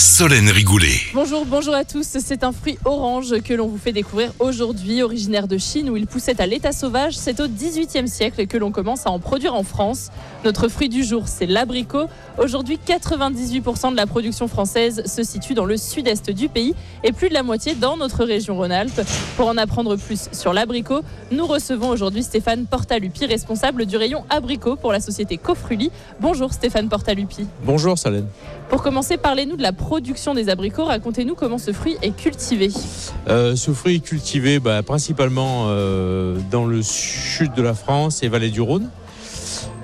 Solène Rigoulet. Bonjour, bonjour à tous. C'est un fruit orange que l'on vous fait découvrir aujourd'hui, originaire de Chine où il poussait à l'état sauvage. C'est au XVIIIe siècle que l'on commence à en produire en France. Notre fruit du jour, c'est l'abricot. Aujourd'hui, 98% de la production française se situe dans le sud-est du pays et plus de la moitié dans notre région Rhône-Alpes. Pour en apprendre plus sur l'abricot, nous recevons aujourd'hui Stéphane Portalupi, responsable du rayon abricot pour la société Cofruli. Bonjour Stéphane Portalupi. Bonjour Solène. Pour commencer, parlez-nous de la production des abricots. Racontez-nous comment ce fruit est cultivé. Euh, ce fruit est cultivé bah, principalement euh, dans le sud de la France et vallée du Rhône.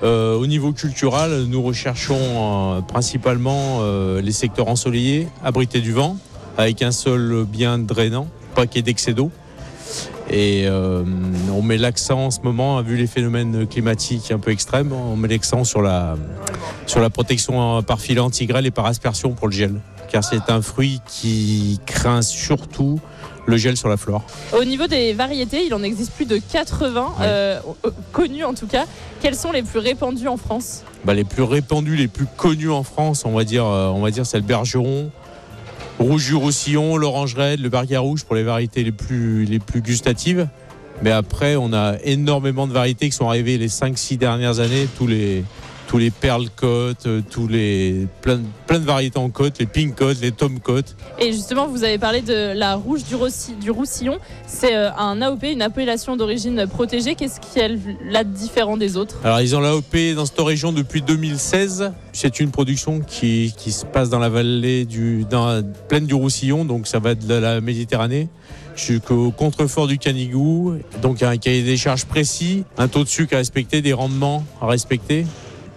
Euh, au niveau culturel, nous recherchons principalement les secteurs ensoleillés, abrités du vent, avec un sol bien drainant, pas qu'il y ait d'excès d'eau. Et euh, on met l'accent en ce moment, vu les phénomènes climatiques un peu extrêmes, on met l'accent sur la, sur la protection par filet antigrêle et par aspersion pour le gel. Car c'est un fruit qui craint surtout le gel sur la flore. Au niveau des variétés, il en existe plus de 80 euh, euh, connues en tout cas. Quelles sont les plus répandues en France? Bah, les plus répandus, les plus connus en France, on va dire, euh, on va dire c'est le bergeron, rouge du roussillon, l'orange raide, le berger rouge pour les variétés les plus, les plus gustatives. Mais après, on a énormément de variétés qui sont arrivées les 5-6 dernières années, tous les, tous les perles côtes, euh, tous les plein, plein de variétés en côte, les pink côtes, les tom côtes. Et justement, vous avez parlé de la rouge du, Rossi- du Roussillon. C'est euh, un AOP, une appellation d'origine protégée. Qu'est-ce qui est là de différent des autres? Alors ils ont l'AOP dans cette région depuis 2016. C'est une production qui, qui se passe dans la vallée du, dans la plaine du Roussillon, donc ça va de la Méditerranée jusqu'au contrefort du Canigou. Donc il y a un cahier des charges précis, un taux de sucre à respecter, des rendements à respecter.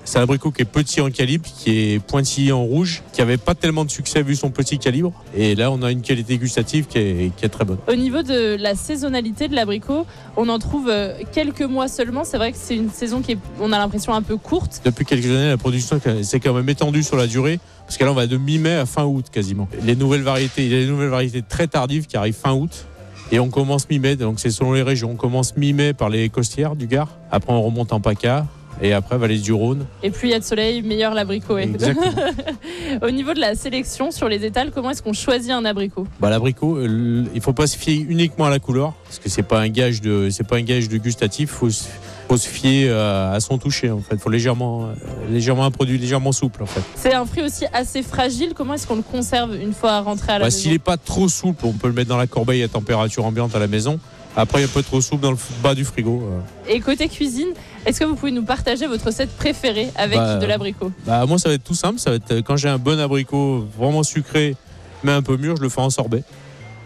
C'est un abricot qui est petit en calibre, qui est pointillé en rouge, qui avait pas tellement de succès vu son petit calibre. Et là, on a une qualité gustative qui est, qui est très bonne. Au niveau de la saisonnalité de l'abricot, on en trouve euh, quelques mois seulement. C'est vrai que c'est une saison qui est, on a l'impression, un peu courte. Depuis quelques années, la production s'est quand même étendue sur la durée, parce que là, on va de mi-mai à fin août quasiment. Les nouvelles variétés, il y a des nouvelles variétés très tardives qui arrivent fin août. Et on commence mi-mai, donc c'est selon les régions. On commence mi-mai par les costières du Gard. Après, on remonte en PACA. Et après, vallée du Rhône. Et plus il y a de soleil, meilleur l'abricot est. Au niveau de la sélection sur les étals, comment est-ce qu'on choisit un abricot? Bah, l'abricot, euh, il faut pas se fier uniquement à la couleur, parce que c'est pas un gage de, pas un gage de gustatif. Faut se, faut se fier à, à son toucher. En fait, faut légèrement, euh, légèrement un produit légèrement souple en fait. C'est un fruit aussi assez fragile. Comment est-ce qu'on le conserve une fois rentré à la Bah, maison? S'il n'est pas trop souple, on peut le mettre dans la corbeille à température ambiante à la maison. Après, il est pas trop souple dans le bas du frigo. euh. Et côté cuisine, est-ce que vous pouvez nous partager votre recette préférée avec Bah, de l'abricot? Bah, moi, ça va être tout simple. Ça va être euh, quand j'ai un bon abricot vraiment sucré, mais un peu mûr, je le fais en sorbet.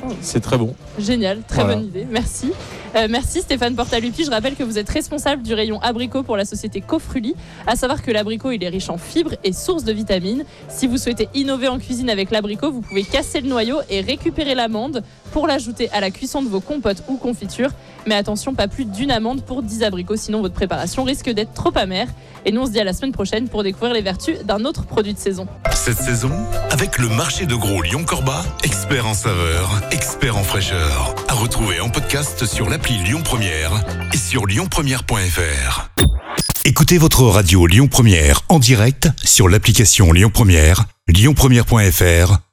Oh. C'est très bon. Génial, très Voilà. bonne idée, merci. Euh, merci Stéphane Portalupi. Je rappelle que vous êtes responsable du rayon abricot pour la société Cofruli. À savoir que l'abricot il est riche en fibres et source de vitamines. Si vous souhaitez innover en cuisine avec l'abricot, vous pouvez casser le noyau et récupérer l'amande pour l'ajouter à la cuisson de vos compotes ou confitures. Mais attention, pas plus d'une amande pour 10 abricots, sinon votre préparation risque d'être trop amère. Et nous on se dit à la semaine prochaine pour découvrir les vertus d'un autre produit de saison. Cette saison, avec le marché de gros Lyon-Corba, expert en saveur, expert en fraîcheur. À retrouver en podcast sur l'appli Lyon Première et sur lyonpremière.fr. Écoutez votre radio Lyon Première en direct sur l'application Lyon Première, lyonpremière.fr